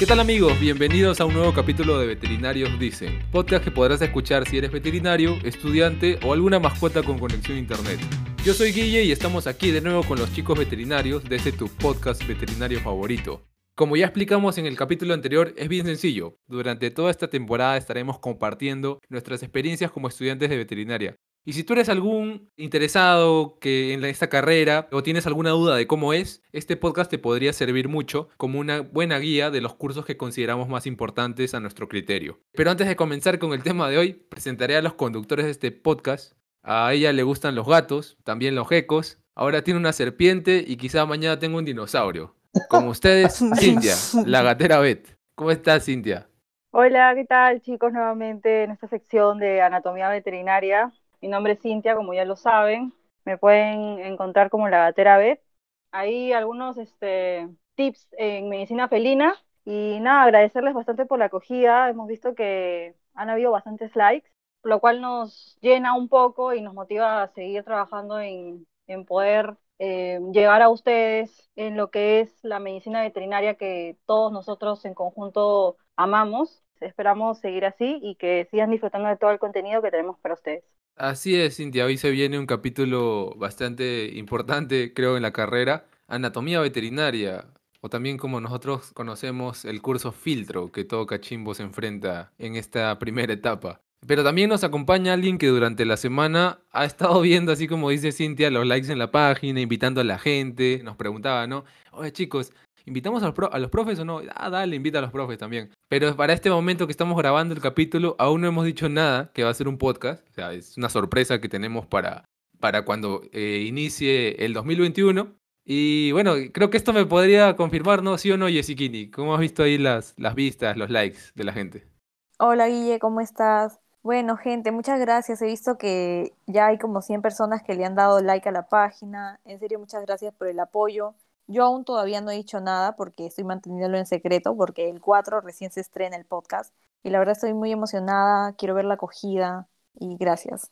¿Qué tal amigos? Bienvenidos a un nuevo capítulo de Veterinarios Dicen, podcast que podrás escuchar si eres veterinario, estudiante o alguna mascota con conexión a internet. Yo soy Guille y estamos aquí de nuevo con los chicos veterinarios de este tu podcast veterinario favorito. Como ya explicamos en el capítulo anterior, es bien sencillo. Durante toda esta temporada estaremos compartiendo nuestras experiencias como estudiantes de veterinaria. Y si tú eres algún interesado que en esta carrera o tienes alguna duda de cómo es, este podcast te podría servir mucho como una buena guía de los cursos que consideramos más importantes a nuestro criterio. Pero antes de comenzar con el tema de hoy, presentaré a los conductores de este podcast. A ella le gustan los gatos, también los gecos. Ahora tiene una serpiente y quizá mañana tenga un dinosaurio. Como ustedes, Cintia, la gatera Bet. ¿Cómo estás, Cintia? Hola, ¿qué tal chicos? Nuevamente en esta sección de anatomía veterinaria. Mi nombre es Cintia, como ya lo saben. Me pueden encontrar como la gatera Bet. Hay algunos este, tips en medicina felina. Y nada, agradecerles bastante por la acogida. Hemos visto que han habido bastantes likes, lo cual nos llena un poco y nos motiva a seguir trabajando en, en poder eh, llegar a ustedes en lo que es la medicina veterinaria que todos nosotros en conjunto amamos. Esperamos seguir así y que sigan disfrutando de todo el contenido que tenemos para ustedes. Así es, Cintia. Hoy se viene un capítulo bastante importante, creo, en la carrera. Anatomía veterinaria, o también como nosotros conocemos el curso filtro que todo cachimbo se enfrenta en esta primera etapa. Pero también nos acompaña alguien que durante la semana ha estado viendo, así como dice Cintia, los likes en la página, invitando a la gente. Nos preguntaba, ¿no? Oye, chicos, ¿invitamos a los, a los profes o no? Ah, dale, invita a los profes también. Pero para este momento que estamos grabando el capítulo, aún no hemos dicho nada que va a ser un podcast. O sea, es una sorpresa que tenemos para, para cuando eh, inicie el 2021. Y bueno, creo que esto me podría confirmar, ¿no? ¿Sí o no, Yesikini? ¿Cómo has visto ahí las, las vistas, los likes de la gente? Hola, Guille, ¿cómo estás? Bueno, gente, muchas gracias. He visto que ya hay como 100 personas que le han dado like a la página. En serio, muchas gracias por el apoyo. Yo aún todavía no he dicho nada porque estoy manteniéndolo en secreto porque el 4 recién se estrena el podcast. Y la verdad estoy muy emocionada, quiero ver la acogida y gracias.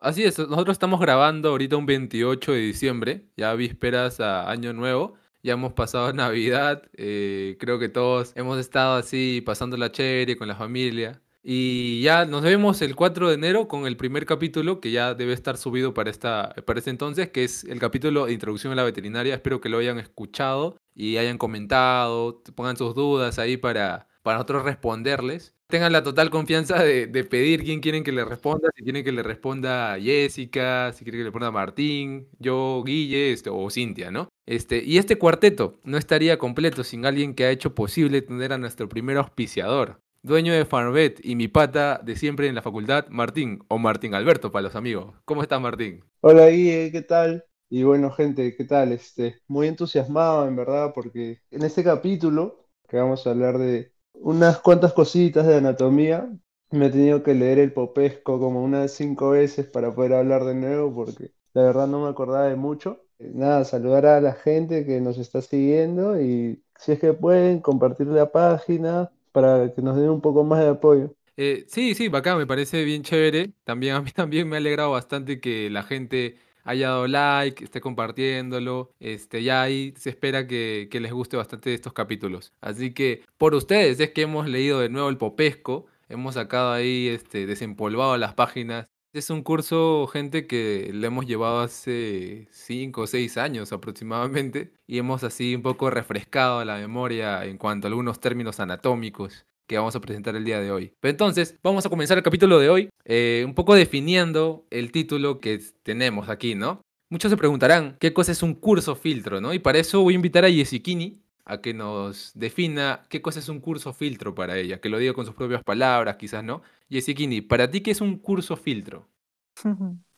Así es, nosotros estamos grabando ahorita un 28 de diciembre, ya vísperas a Año Nuevo. Ya hemos pasado Navidad, eh, creo que todos hemos estado así pasando la chévere con la familia. Y ya nos vemos el 4 de enero con el primer capítulo que ya debe estar subido para, esta, para este entonces, que es el capítulo de Introducción a la Veterinaria. Espero que lo hayan escuchado y hayan comentado, pongan sus dudas ahí para, para nosotros responderles. Tengan la total confianza de, pedir quién quieren que le responda, si quieren que le responda Jessica, si quieren que le responda Martín, yo, Guille este, o Cintia, ¿no? Este, y este cuarteto no estaría completo sin alguien que ha hecho posible tener a nuestro primer auspiciador dueño de Farmbet y mi pata de siempre en la facultad, Martín, o Martín Alberto para los amigos. ¿Cómo estás, Martín? Hola, Guille, ¿qué tal? Y bueno, gente, ¿qué tal? Este, muy entusiasmado, en verdad, porque en este capítulo, que vamos a hablar de unas cuantas cositas de anatomía, me he tenido que leer el popesco como unas cinco veces para poder hablar de nuevo, porque la verdad no me acordaba de mucho. Eh, nada, saludar a la gente que nos está siguiendo y si es que pueden, compartir la página, para que nos den un poco más de apoyo. Eh, sí, sí, acá me parece bien chévere. También a mí también me ha alegrado bastante que la gente haya dado like, esté compartiéndolo. Este, ya ahí se espera que, que les guste bastante estos capítulos. Así que por ustedes es que hemos leído de nuevo el Popesco. Hemos sacado ahí, este, desempolvado las páginas. Es un curso, gente, que le hemos llevado hace 5 o 6 años aproximadamente y hemos así un poco refrescado la memoria en cuanto a algunos términos anatómicos que vamos a presentar el día de hoy. Pero entonces, vamos a comenzar el capítulo de hoy eh, un poco definiendo el título que tenemos aquí, ¿no? Muchos se preguntarán qué cosa es un curso filtro, ¿no? Y para eso voy a invitar a Yesikini a que nos defina qué cosa es un curso filtro para ella, que lo diga con sus propias palabras, quizás, ¿no? Yesikini, para ti, ¿qué es un curso filtro?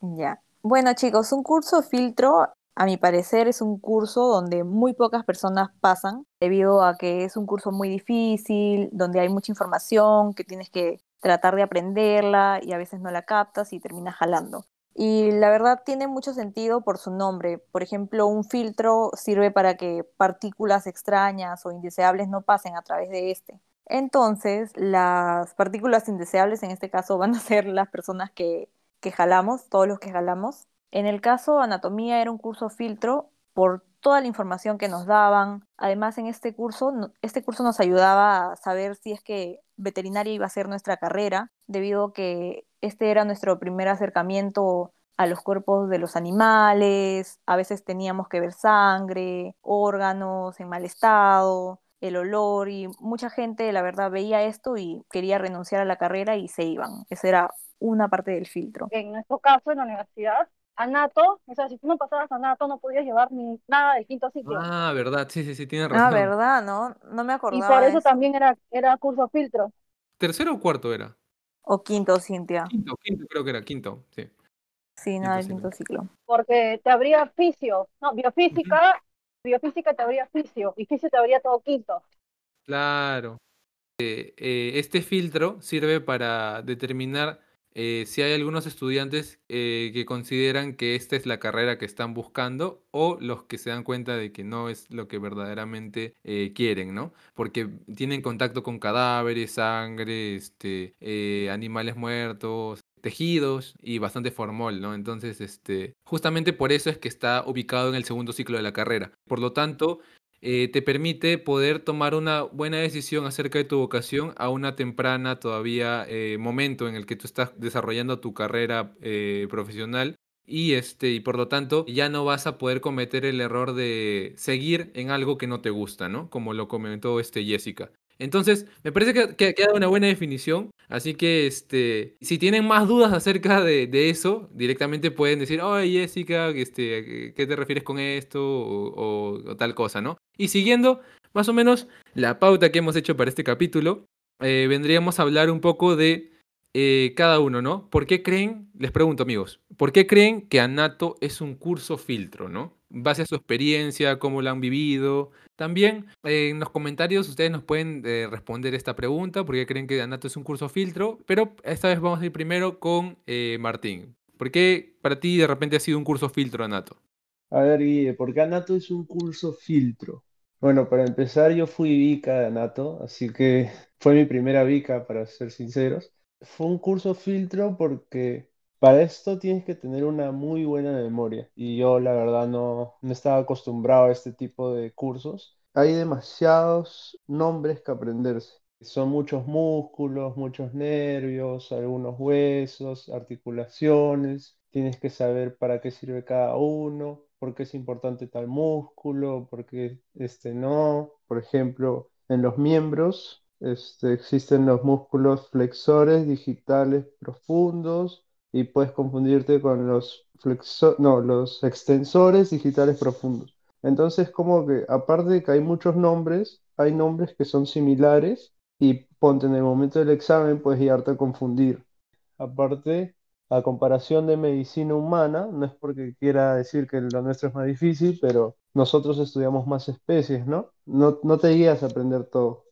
Ya. Bueno, chicos, un curso filtro, a mi parecer, es un curso donde muy pocas personas pasan, debido a que es un curso muy difícil, donde hay mucha información, que tienes que tratar de aprenderla y a veces no la captas y terminas jalando. Y la verdad tiene mucho sentido por su nombre. Por ejemplo, un filtro sirve para que partículas extrañas o indeseables no pasen a través de este. Entonces, las partículas indeseables en este caso van a ser las personas que, que jalamos, todos los que jalamos. En el caso anatomía era un curso filtro por toda la información que nos daban. Además, en este curso, este curso nos ayudaba a saber si es que veterinaria iba a ser nuestra carrera, debido a que este era nuestro primer acercamiento a los cuerpos de los animales, a veces teníamos que ver sangre, órganos en mal estado, el olor y mucha gente, la verdad, veía esto y quería renunciar a la carrera y se iban. Esa era una parte del filtro. En nuestro caso, en la universidad, Anato, o sea, si tú no pasabas a Anato no podías llevar ni nada del quinto ciclo. Ah, verdad, sí, sí, sí, tienes Ah, razón. verdad, ¿no? No me acordaba y por eso también era, era curso filtro. ¿Tercero o cuarto era? O quinto, Cintia. Quinto, quinto creo que era, quinto, sí. Sí, nada del Quinto quinto ciclo. Porque te habría fisio, no, biofísica, biofísica te habría fisio, y fisio te habría todo quinto. Claro. Eh, eh, este filtro sirve para determinar eh, si hay algunos estudiantes eh, que consideran que esta es la carrera que están buscando o los que se dan cuenta de que no es lo que verdaderamente eh, quieren, ¿no? Porque tienen contacto con cadáveres, sangre, este, animales muertos, tejidos y bastante formol, ¿no? Entonces, este, justamente por eso es que está ubicado en el segundo ciclo de la carrera. Por lo tanto, eh, te permite poder tomar una buena decisión acerca de tu vocación a una temprana todavía eh, momento en el que tú estás desarrollando tu carrera eh, profesional y este y por lo tanto ya no vas a poder cometer el error de seguir en algo que no te gusta, ¿no? Como lo comentó este Jessica. Entonces, me parece que, que queda una buena definición. Así que, este, si tienen más dudas acerca de, eso, directamente pueden decir, oye, Jessica, este, ¿qué te refieres con esto? O tal cosa, ¿no? Y siguiendo más o menos la pauta que hemos hecho para este capítulo, eh, vendríamos a hablar un poco de eh, cada uno, ¿no? ¿Por qué creen, les pregunto amigos, ¿por qué creen que Anato es un curso filtro, ¿no? Base a su experiencia, cómo lo han vivido. También eh, en los comentarios ustedes nos pueden eh, responder esta pregunta, ¿por qué creen que Anato es un curso filtro? Pero esta vez vamos a ir primero con eh, Martín. ¿Por qué para ti de repente ha sido un curso filtro, Anato? A ver, Guille, ¿por qué Anato es un curso filtro? Bueno, para empezar, yo fui Vica de Anato, así que fue mi primera Vica, para ser sinceros. Fue un curso filtro porque para esto tienes que tener una muy buena memoria y yo la verdad no, no estaba acostumbrado a este tipo de cursos. Hay demasiados nombres que aprenderse. Son muchos músculos, muchos nervios, algunos huesos, articulaciones. Tienes que saber para qué sirve cada uno, por qué es importante tal músculo, por qué este no. Por ejemplo, en los miembros este, existen los músculos flexores digitales profundos y puedes confundirte con los flexo- no, los extensores digitales profundos. Entonces, como que aparte de que hay muchos nombres, hay nombres que son similares y ponte en el momento del examen puedes llegarte a confundir. Aparte, a comparación de medicina humana, no es porque quiera decir que lo nuestro es más difícil, pero nosotros estudiamos más especies, ¿no? No, no te guías a aprender todo.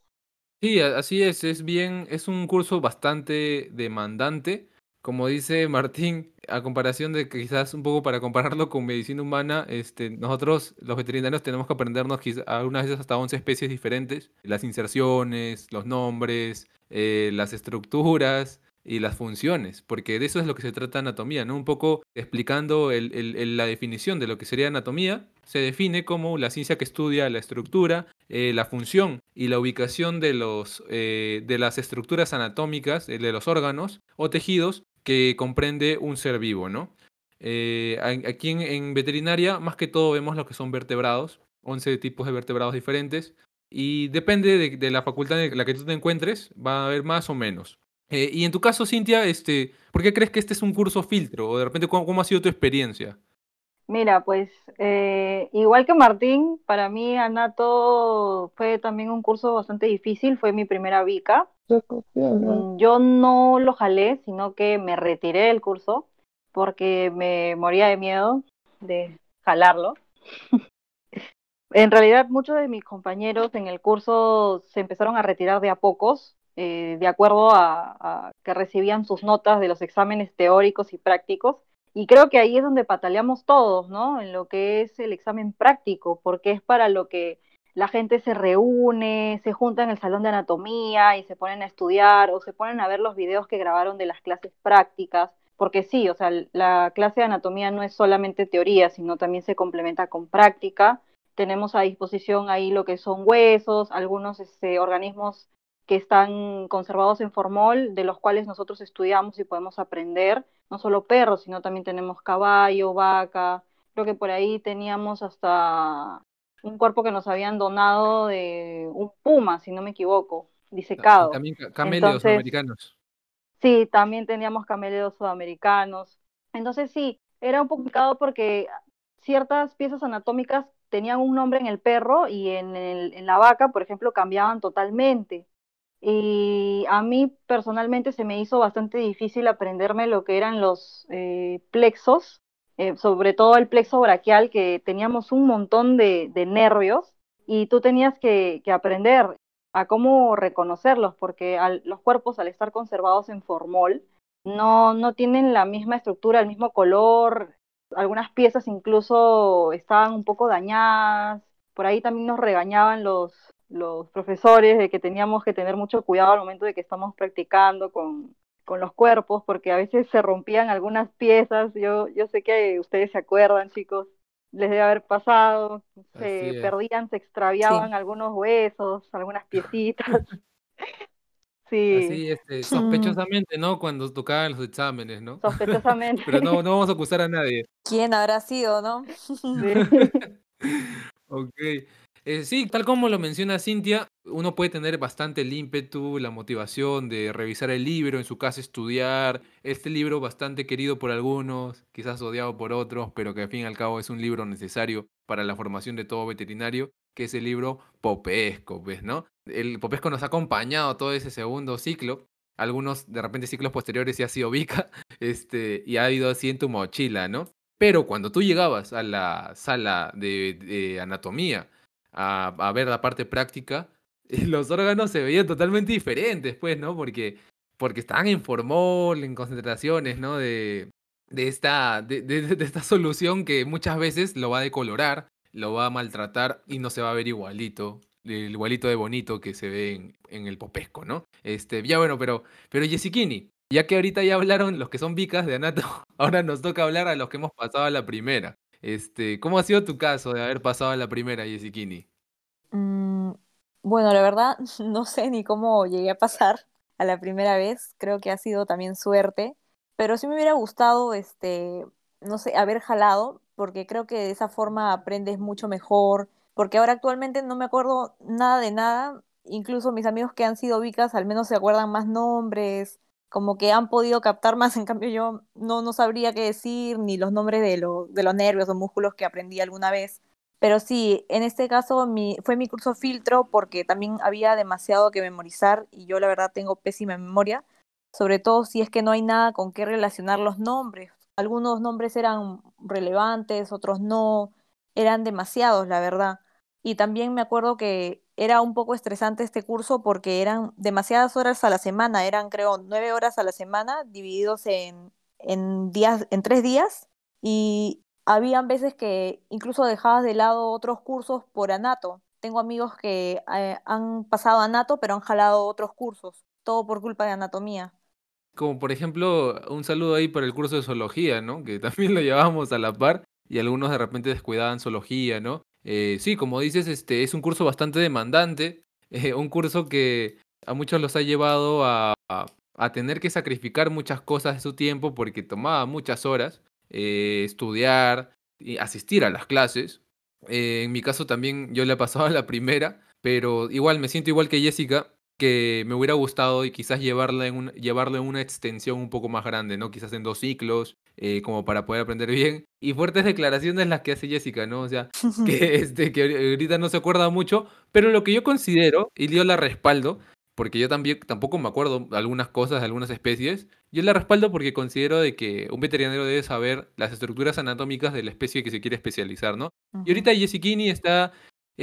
Sí, así es, es bien, es un curso bastante demandante. Como dice Martín, a comparación de que quizás un poco para compararlo con medicina humana, este, nosotros los veterinarios tenemos que aprendernos quizás algunas veces hasta 11 especies diferentes, las inserciones, los nombres, eh, las estructuras y las funciones, porque de eso es lo que se trata anatomía, ¿no? Un poco explicando el- la definición de lo que sería anatomía, se define como la ciencia que estudia la estructura, eh, la función y la ubicación de, los, eh, de las estructuras anatómicas, eh, de los órganos o tejidos que comprende un ser vivo, ¿no? Eh, aquí en, veterinaria, más que todo, vemos lo que son vertebrados, 11 tipos de vertebrados diferentes, y depende de, de la facultad en la que tú te encuentres, va a haber más o menos. Eh, y en tu caso, Cintia, este, ¿por qué crees que este es un curso filtro? O de repente, ¿cómo, cómo ha sido tu experiencia? Mira, pues eh, igual que Martín, para mí Anato fue también un curso bastante difícil, fue mi primera Vica. Mm, Yo no lo jalé, sino que me retiré del curso porque me moría de miedo de jalarlo. En realidad, muchos de mis compañeros en el curso se empezaron a retirar de a pocos, eh, de acuerdo a, a que recibían sus notas de los exámenes teóricos y prácticos. Y creo que ahí es donde pataleamos todos, ¿no? En lo que es el examen práctico, porque es para lo que la gente se reúne, se junta en el salón de anatomía y se ponen a estudiar o se ponen a ver los videos que grabaron de las clases prácticas, porque sí, o sea, la clase de anatomía no es solamente teoría, sino también se complementa con práctica tenemos a disposición ahí lo que son huesos, algunos este, organismos que están conservados en formol, de los cuales nosotros estudiamos y podemos aprender, no solo perros, sino también tenemos caballo, vaca, creo que por ahí teníamos hasta un cuerpo que nos habían donado de un puma, si no me equivoco, disecado. también caméleos sudamericanos. Sí, también teníamos caméleos sudamericanos. Entonces sí, era un poco complicado porque ciertas piezas anatómicas tenían un nombre en el perro y en, el, en la vaca, por ejemplo, cambiaban totalmente. Y a mí personalmente se me hizo bastante difícil aprenderme lo que eran los eh, plexos, eh, sobre todo el plexo braquial, que teníamos un montón de, nervios y tú tenías que, aprender a cómo reconocerlos, porque los cuerpos al estar conservados en formol no, no tienen la misma estructura, el mismo color, algunas piezas incluso estaban un poco dañadas, por ahí también nos regañaban los, los profesores de que teníamos que tener mucho cuidado al momento de que estamos practicando con, con los cuerpos, porque a veces se rompían algunas piezas, yo, yo sé que ustedes se acuerdan, chicos, les debe haber pasado, se perdían, se extraviaban algunos huesos, algunas piecitas. sí. Así, este, sospechosamente, ¿no? Cuando tocaban los exámenes, ¿no? Sospechosamente. Pero no, no vamos a acusar a nadie. ¿Quién habrá sido, no? ok. Eh, sí, tal como lo menciona Cintia, uno puede tener bastante el ímpetu, la motivación de revisar el libro, en su casa estudiar. Este libro bastante querido por algunos, quizás odiado por otros, pero que al fin y al cabo es un libro necesario para la formación de todo veterinario, que es el libro Popesco, ¿ves, no? El Popesco nos ha acompañado todo ese segundo ciclo. Algunos, de repente, ciclos posteriores ya sido Vica, este, y ha ido así en tu mochila, ¿no? Pero cuando tú llegabas a la sala de anatomía, a, ver la parte práctica, los órganos se veían totalmente diferentes, pues, ¿no? Porque, porque estaban en formol, en concentraciones, ¿no? De, de, esta, de, de, esta solución que muchas veces lo va a decolorar, lo va a maltratar y no se va a ver igualito, el igualito de bonito que se ve en, en el popesco, ¿no? Este, ya bueno, pero, pero ya que ahorita ya hablaron los que son vicas de Anato, ahora nos toca hablar a los que hemos pasado a la primera. Este, ¿cómo ha sido tu caso de haber pasado a la primera, Jessiquini? Mm, bueno, la verdad, no sé ni cómo llegué a pasar a la primera vez. Creo que ha sido también suerte. Pero sí me hubiera gustado, este, no sé, haber jalado, porque creo que de esa forma aprendes mucho mejor. Porque ahora actualmente no me acuerdo nada de nada. Incluso mis amigos que han sido vicas al menos se acuerdan más nombres, como que han podido captar más, en cambio yo no, no sabría qué decir, ni los nombres de, de los nervios o músculos que aprendí alguna vez. Pero sí, en este caso mi, fue mi curso filtro porque también había demasiado que memorizar y yo la verdad tengo pésima memoria, sobre todo si es que no hay nada con qué relacionar los nombres. Algunos nombres eran relevantes, otros no, eran demasiados, la verdad. Y también me acuerdo que era un poco estresante este curso porque eran demasiadas horas a la semana, eran creo nueve horas a la semana divididos en, en, días, en tres días y habían veces que incluso dejabas de lado otros cursos por anato. Tengo amigos que eh, han pasado anato pero han jalado otros cursos, todo por culpa de anatomía. Como por ejemplo, un saludo ahí para el curso de zoología, ¿no? Que también lo llevábamos a la par y algunos de repente descuidaban zoología, ¿no? Eh, sí, como dices, este es un curso bastante demandante, eh, un curso que a muchos los ha llevado a, tener que sacrificar muchas cosas de su tiempo porque tomaba muchas horas, eh, estudiar y asistir a las clases. en mi caso también yo le he pasado la primera, pero igual me siento igual que Jessica, que me hubiera gustado y quizás llevarla en un, llevarlo en una extensión un poco más grande, ¿no? Quizás en dos ciclos, eh, como para poder aprender bien. Y fuertes declaraciones las que hace Jessica, ¿no? O sea, que, este, que ahorita no se acuerda mucho, pero lo que yo considero, y yo la respaldo, porque yo también tampoco me acuerdo de algunas cosas, de algunas especies, yo la respaldo porque considero de que un veterinario debe saber las estructuras anatómicas de la especie que se quiere especializar, ¿no? Y ahorita Jessicini está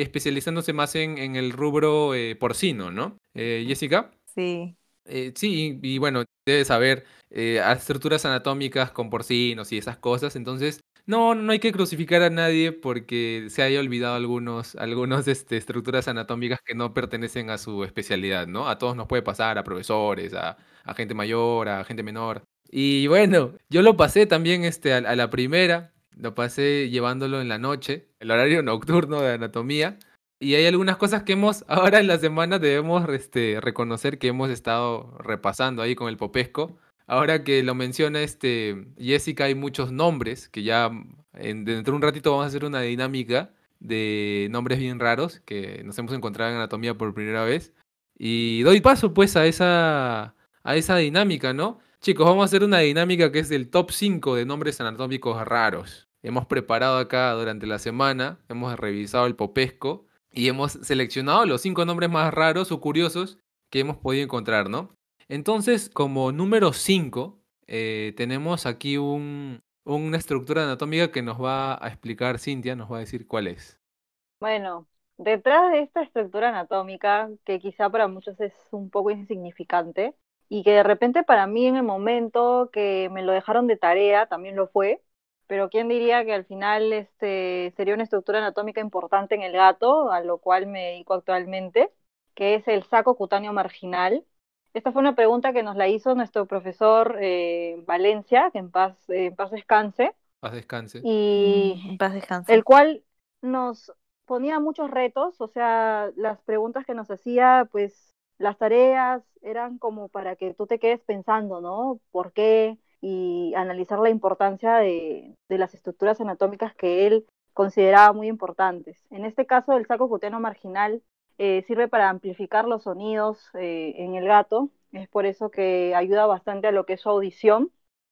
especializándose más en, en el rubro eh, porcino, ¿no? Eh, Jessica. Sí. Eh, sí, y, bueno, debe saber estructuras anatómicas con porcinos y esas cosas, entonces no, no hay que crucificar a nadie porque se haya olvidado algunos, algunos este, estructuras anatómicas que no pertenecen a su especialidad, ¿no? A todos nos puede pasar, a profesores, a, a gente mayor, a gente menor. Y bueno, yo lo pasé también este, a, a la primera, lo pasé llevándolo en la noche, el horario nocturno de anatomía. Y hay algunas cosas que hemos, ahora en la semana debemos este, reconocer que hemos estado repasando ahí con el Popesco. Ahora que lo menciona este, Jessica, hay muchos nombres que ya en, dentro de un ratito vamos a hacer una dinámica de nombres bien raros que nos hemos encontrado en anatomía por primera vez. Y doy paso pues a esa, a esa dinámica, ¿no? Chicos, vamos a hacer una dinámica que es del top 5 de nombres anatómicos raros. Hemos preparado acá durante la semana, hemos revisado el popesco y hemos seleccionado los 5 nombres más raros o curiosos que hemos podido encontrar, ¿no? Entonces, como número 5, eh, tenemos aquí un, una estructura anatómica que nos va a explicar Cintia, nos va a decir cuál es. Bueno, detrás de esta estructura anatómica, que quizá para muchos es un poco insignificante, y que de repente para mí en el momento que me lo dejaron de tarea también lo fue, pero quién diría que al final este sería una estructura anatómica importante en el gato, a lo cual me dedico actualmente, que es el saco cutáneo marginal. Esta fue una pregunta que nos la hizo nuestro profesor eh, Valencia, que en paz, en paz descanse. Paz descanse. Y Mm, en paz descanse. el cual nos ponía muchos retos, o sea, las preguntas que nos hacía, pues las tareas eran como para que tú te quedes pensando, ¿no? ¿Por qué? Y analizar la importancia de, de las estructuras anatómicas que él consideraba muy importantes. En este caso, el saco cutáneo marginal eh, sirve para amplificar los sonidos eh, en el gato, es por eso que ayuda bastante a lo que es su audición.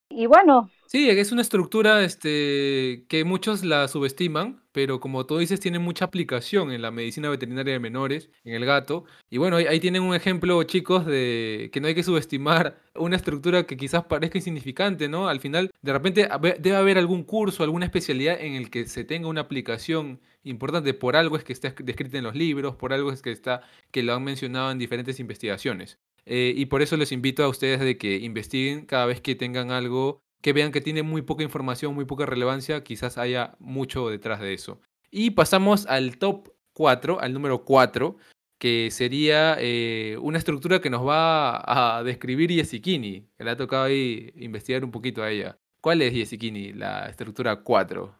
Y bueno, Sí, es una estructura este, que muchos la subestiman, pero como tú dices, tiene mucha aplicación en la medicina veterinaria de menores, en el gato. Y bueno, ahí, tienen un ejemplo, chicos, de que no hay que subestimar una estructura que quizás parezca insignificante, ¿no? Al final, de repente debe haber algún curso, alguna especialidad en el que se tenga una aplicación importante. Por algo es que está descrita en los libros, por algo es que está, que lo han mencionado en diferentes investigaciones. Eh, y por eso les invito a ustedes de que investiguen cada vez que tengan algo que vean que tiene muy poca información, muy poca relevancia, quizás haya mucho detrás de eso. Y pasamos al top 4, al número 4, que sería eh, una estructura que nos va a describir Yesikini, que le ha tocado ahí investigar un poquito a ella. ¿Cuál es Yesikini, la estructura 4?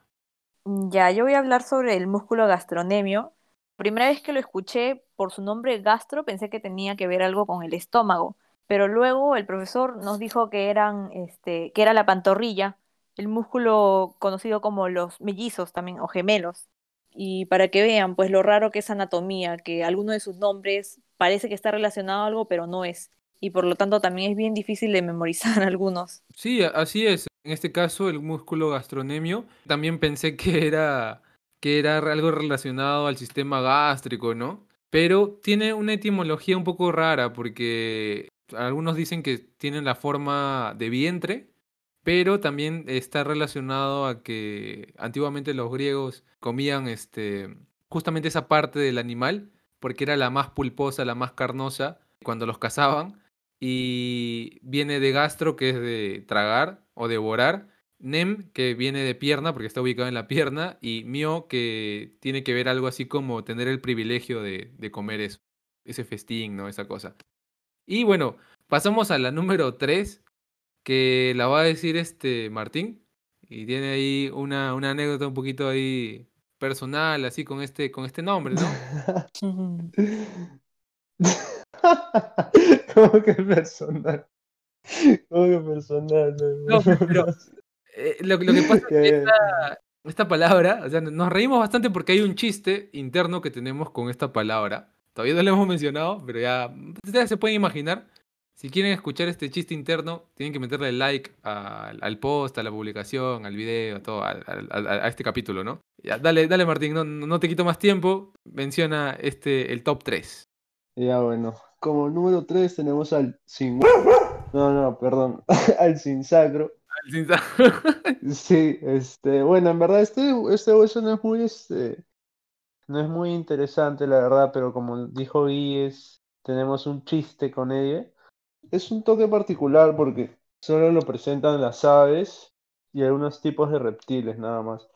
Ya, yo voy a hablar sobre el músculo gastronemio. Primera vez que lo escuché por su nombre gastro, pensé que tenía que ver algo con el estómago, pero luego el profesor nos dijo que eran, este, que era la pantorrilla, el músculo conocido como los mellizos también, o gemelos. Y para que vean, pues lo raro que es anatomía, que alguno de sus nombres parece que está relacionado a algo, pero no es. Y por lo tanto también es bien difícil de memorizar algunos. Sí, así es. En este caso, el músculo gastronemio. También pensé que era, que era algo relacionado al sistema gástrico, ¿no? Pero tiene una etimología un poco rara porque algunos dicen que tiene la forma de vientre, pero también está relacionado a que antiguamente los griegos comían este, justamente esa parte del animal porque era la más pulposa, la más carnosa cuando los cazaban y viene de gastro, que es de tragar o devorar, nem, que viene de pierna, porque está ubicado en la pierna, y mio, que tiene que ver algo así como tener el privilegio de, de comer eso, ese festín, ¿no? Esa cosa. Y bueno, pasamos a la número 3, que la va a decir este Martín, y tiene ahí una, una anécdota un poquito ahí personal, así con este, con este nombre, ¿no? ¿Cómo que personal? ¿Cómo que personal? No, pero eh, lo, lo que pasa es que esta, esta palabra, o sea, nos reímos bastante porque hay un chiste interno que tenemos con esta palabra. Todavía no lo hemos mencionado, pero ya ustedes se pueden imaginar. Si quieren escuchar este chiste interno, tienen que meterle like al, al post, a la publicación, al video, a todo, a, este capítulo, ¿no? Ya, dale, dale Martín, no, no te quito más tiempo. Menciona este, el top 3. Ya bueno, como número 3 tenemos al sin... No, no, perdón, al sin sacro. Sí, este, bueno, en verdad este, este hueso no es muy, este, no es muy interesante, la verdad, pero como dijo Guíes, tenemos un chiste con ella. Es un toque particular porque solo lo presentan las aves y algunos tipos de reptiles, nada más.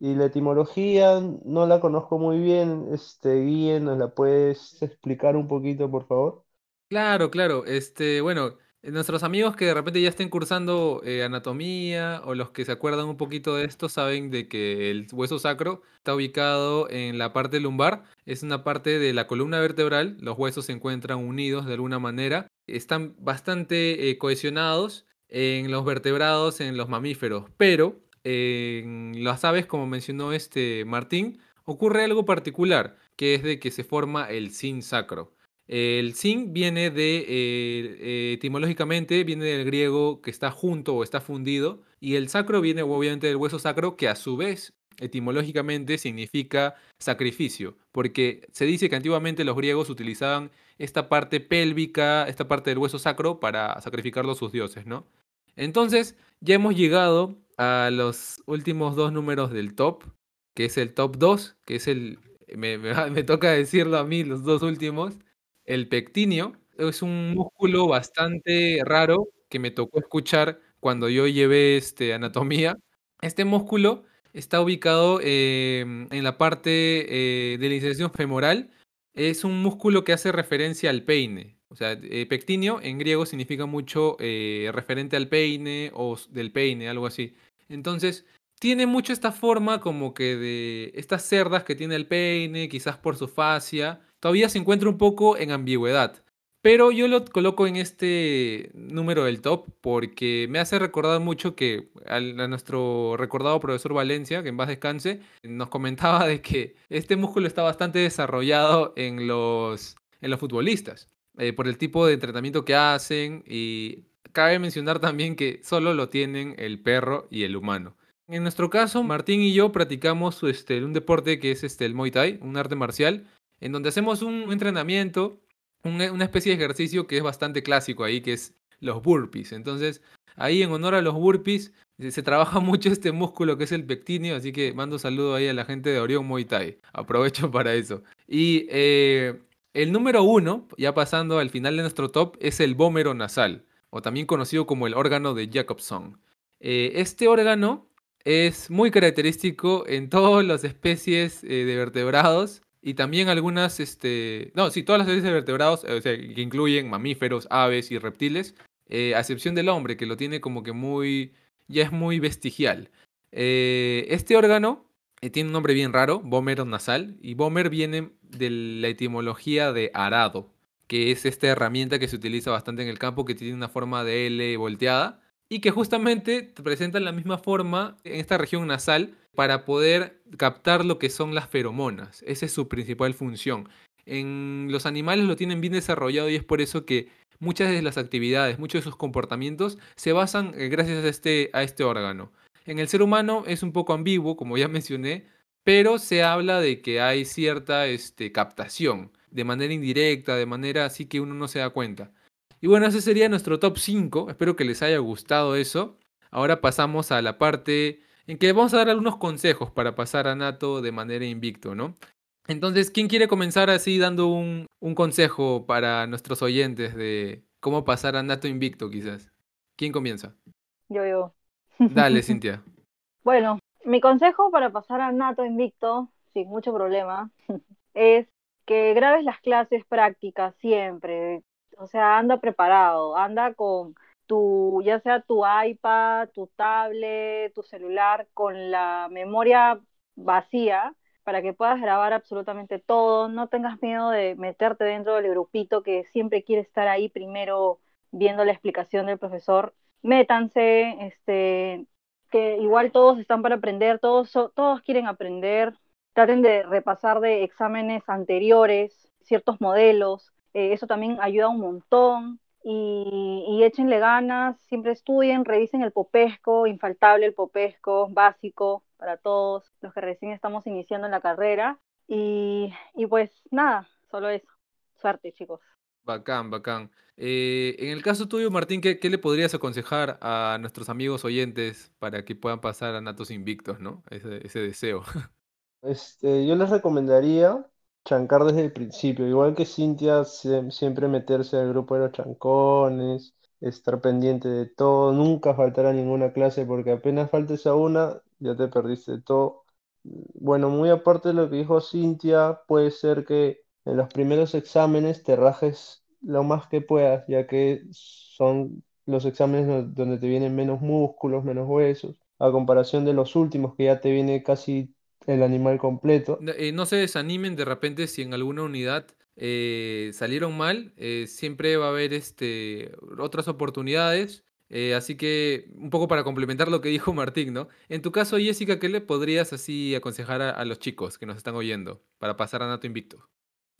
Y la etimología no la conozco muy bien, este, Guíe, ¿nos la puedes explicar un poquito, por favor? Claro, claro. Este, bueno, Nuestros amigos que de repente ya estén cursando eh, anatomía o los que se acuerdan un poquito de esto saben de que el hueso sacro está ubicado en la parte lumbar, es una parte de la columna vertebral, los huesos se encuentran unidos de alguna manera, están bastante eh, cohesionados en los vertebrados, en los mamíferos, pero en las aves, como mencionó este Martín, ocurre algo particular, que es de que se forma el sin sacro. El sin viene de, eh, eh, etimológicamente, viene del griego que está junto o está fundido, y el sacro viene obviamente del hueso sacro, que a su vez, etimológicamente, significa sacrificio, porque se dice que antiguamente los griegos utilizaban esta parte pélvica, esta parte del hueso sacro, para sacrificarlo a sus dioses, ¿no? Entonces, ya hemos llegado a los últimos dos números del top, que es el top 2, que es el, me, me toca decirlo a mí, los dos últimos, el pectinio es un músculo bastante raro que me tocó escuchar cuando yo llevé este, anatomía. Este músculo está ubicado em, en la parte eh, de la inserción femoral. Es un músculo que hace referencia al peine. O sea, eh, pectinio en griego significa mucho eh, referente al peine o del peine, algo así. Entonces, tiene mucho esta forma como que de estas cerdas que tiene el peine, quizás por su fascia, todavía se encuentra un poco en ambigüedad. Pero yo lo coloco en este número del top porque me hace recordar mucho que a nuestro recordado profesor Valencia, que en paz descanse, nos comentaba de que este músculo está bastante desarrollado en los, en los futbolistas, eh, por el tipo de entrenamiento que hacen y cabe mencionar también que solo lo tienen el perro y el humano. En nuestro caso, Martín y yo practicamos este, un deporte que es este, el Muay Thai, un arte marcial, en donde hacemos un entrenamiento, una especie de ejercicio que es bastante clásico ahí, que es los burpees. Entonces, ahí en honor a los burpees, se trabaja mucho este músculo que es el pectíneo, así que mando saludo ahí a la gente de Orión Muay Thai. Aprovecho para eso. Y eh, el número uno, ya pasando al final de nuestro top, es el bómero nasal, o también conocido como el órgano de Jacobson. Eh, este órgano es muy característico en todas las especies eh, de vertebrados y también algunas, este, no, sí, todas las especies de vertebrados, o sea, que incluyen mamíferos, aves y reptiles, eh, a excepción del hombre, que lo tiene como que muy, ya es muy vestigial. Eh, este órgano eh, tiene un nombre bien raro, bómero nasal, y bómer viene de la etimología de arado, que es esta herramienta que se utiliza bastante en el campo, que tiene una forma de L volteada, y que justamente presenta la misma forma en esta región nasal para poder captar lo que son las feromonas. Esa es su principal función. En los animales lo tienen bien desarrollado y es por eso que muchas de las actividades, muchos de sus comportamientos se basan eh, gracias a este, a este órgano. En el ser humano es un poco ambiguo, como ya mencioné, pero se habla de que hay cierta este, captación de manera indirecta, de manera así que uno no se da cuenta. Y bueno, ese sería nuestro top 5. Espero que les haya gustado eso. Ahora pasamos a la parte en que vamos a dar algunos consejos para pasar a Nato de manera invicto, ¿no? Entonces, ¿quién quiere comenzar así dando un, consejo para nuestros oyentes de cómo pasar a Nato invicto, quizás? ¿Quién comienza? Yo, yo. Dale, Cintia. bueno, mi consejo para pasar a Nato invicto, sin mucho problema, es que grabes las clases prácticas siempre, o sea, anda preparado, anda con tu, ya sea tu iPad, tu tablet, tu celular, con la memoria vacía para que puedas grabar absolutamente todo, no tengas miedo de meterte dentro del grupito que siempre quiere estar ahí primero viendo la explicación del profesor. Métanse, este, que igual todos están para aprender, todos, todos quieren aprender, traten de repasar de exámenes anteriores, ciertos modelos, eh, eso también ayuda un montón. Y, y, échenle ganas, siempre estudien, revisen el popesco, infaltable el popesco, básico para todos los que recién estamos iniciando en la carrera. Y, y pues nada, solo eso. Suerte, chicos. Bacán, bacán. Eh, en el caso tuyo, Martín, ¿qué, ¿qué, le podrías aconsejar a nuestros amigos oyentes para que puedan pasar a Natos Invictos, ¿no? Ese, ese deseo. Este, yo les recomendaría chancar desde el principio, igual que Cintia, siempre meterse al grupo de los chancones, estar pendiente de todo, nunca faltará ninguna clase porque apenas faltes a una, ya te perdiste todo. Bueno, muy aparte de lo que dijo Cintia, puede ser que en los primeros exámenes te rajes lo más que puedas, ya que son los exámenes do- donde te vienen menos músculos, menos huesos, a comparación de los últimos que ya te viene casi el animal completo. No, eh, no se desanimen de repente si en alguna unidad eh, salieron mal, eh, siempre va a haber este, otras oportunidades. eh, así que un poco para complementar lo que dijo Martín, ¿no? En tu caso, Jessica, ¿qué le podrías así aconsejar a, a los chicos que nos están oyendo para pasar a Nato Invicto?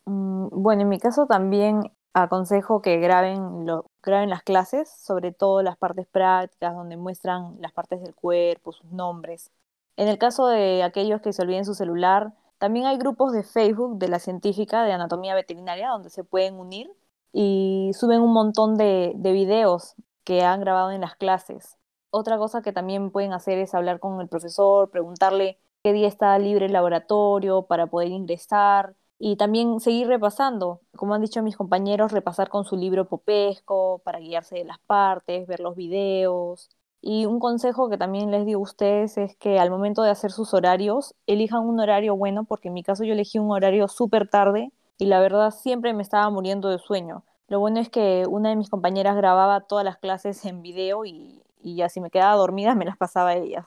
Mm, Bueno, en mi caso también aconsejo que graben, lo, graben las clases, sobre todo las partes prácticas donde muestran las partes del cuerpo, sus nombres. En el caso de aquellos que se olviden su celular, también hay grupos de Facebook de la científica de anatomía veterinaria donde se pueden unir y suben un montón de, de videos que han grabado en las clases. Otra cosa que también pueden hacer es hablar con el profesor, preguntarle qué día está libre el laboratorio para poder ingresar y también seguir repasando, como han dicho mis compañeros, repasar con su libro popesco para guiarse de las partes, ver los videos. Y un consejo que también les digo a ustedes es que al momento de hacer sus horarios, elijan un horario bueno, porque en mi caso yo elegí un horario súper tarde y la verdad siempre me estaba muriendo de sueño. Lo bueno es que una de mis compañeras grababa todas las clases en video y, y ya si me quedaba dormida me las pasaba a ellas.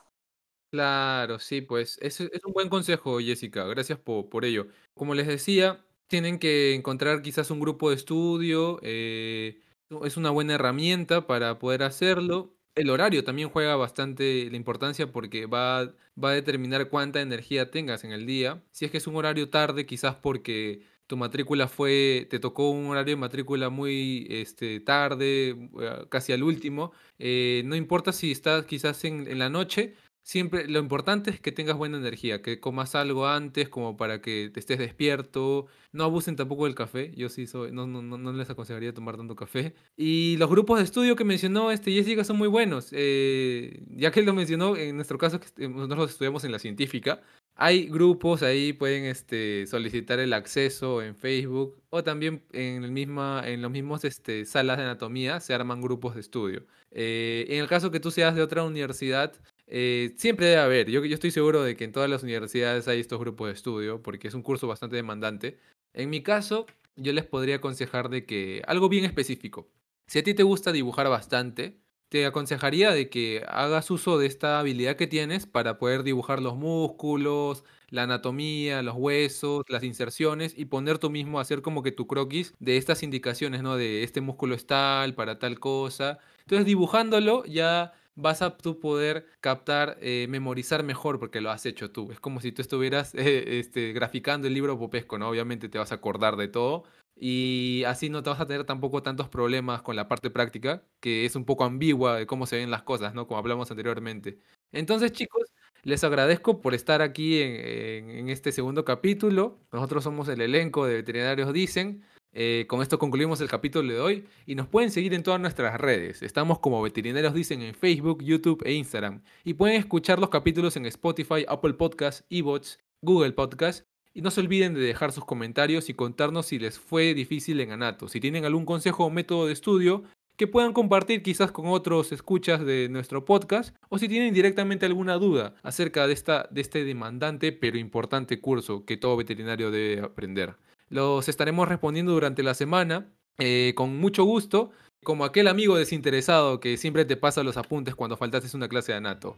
Claro, sí, pues es, es un buen consejo, Jessica. Gracias por, por ello. Como les decía, tienen que encontrar quizás un grupo de estudio. eh, es una buena herramienta para poder hacerlo. El horario también juega bastante la importancia porque va, va a determinar cuánta energía tengas en el día. Si es que es un horario tarde, quizás porque tu matrícula fue, te tocó un horario de matrícula muy este, tarde, eh, casi al último. eh, no importa si estás quizás en, en la noche. Siempre lo importante es que tengas buena energía, que comas algo antes como para que te estés despierto. No abusen tampoco del café. Yo sí soy, no, no, no les aconsejaría tomar tanto café. Y los grupos de estudio que mencionó este Jessica son muy buenos. eh, ya que él lo mencionó, en nuestro caso, que nosotros estudiamos en la científica, hay grupos ahí, pueden este, solicitar el acceso en Facebook o también en, el misma, en los mismos este, salas de anatomía se arman grupos de estudio. Eh, en el caso que tú seas de otra universidad, eh, siempre debe haber. Yo, yo estoy seguro de que en todas las universidades hay estos grupos de estudio porque es un curso bastante demandante. En mi caso, yo les podría aconsejar de que algo bien específico. Si a ti te gusta dibujar bastante, te aconsejaría de que hagas uso de esta habilidad que tienes para poder dibujar los músculos, la anatomía, los huesos, las inserciones y poner tú mismo hacer como que tu croquis de estas indicaciones, ¿no? De este músculo es tal para tal cosa. Entonces dibujándolo ya vas a tú poder captar, eh, memorizar mejor porque lo has hecho tú. Es como si tú estuvieras eh, este, graficando el libro popesco, ¿no? Obviamente te vas a acordar de todo y así no te vas a tener tampoco tantos problemas con la parte práctica, que es un poco ambigua de cómo se ven las cosas, ¿no? Como hablamos anteriormente. Entonces, chicos, les agradezco por estar aquí en, en- en este segundo capítulo. Nosotros somos el elenco de Veterinarios Dicen. Eh, con esto concluimos el capítulo de hoy y nos pueden seguir en todas nuestras redes. Estamos como Veterinarios Dicen en Facebook, YouTube e Instagram. Y pueden escuchar los capítulos en Spotify, Apple Podcasts, Evox, Google Podcasts. Y no se olviden de dejar sus comentarios y contarnos si les fue difícil en Anato. Si tienen algún consejo o método de estudio que puedan compartir quizás con otros escuchas de nuestro podcast o si tienen directamente alguna duda acerca de, esta, de este demandante pero importante curso que todo veterinario debe aprender. Los estaremos respondiendo durante la semana eh, con mucho gusto, como aquel amigo desinteresado que siempre te pasa los apuntes cuando faltaste una clase de anato.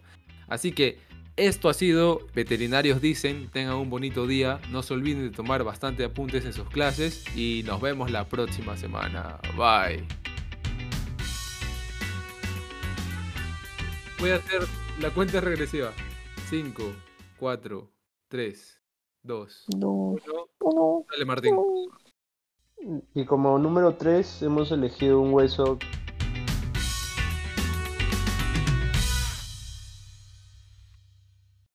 Así que esto ha sido Veterinarios Dicen, tengan un bonito día, no se olviden de tomar bastante apuntes en sus clases y nos vemos la próxima semana. Bye. Voy a hacer la cuenta regresiva. 5, 4, 3, 2, Dos, 1. uno, Dale, Martín. uno. Y como número 3 hemos elegido un hueso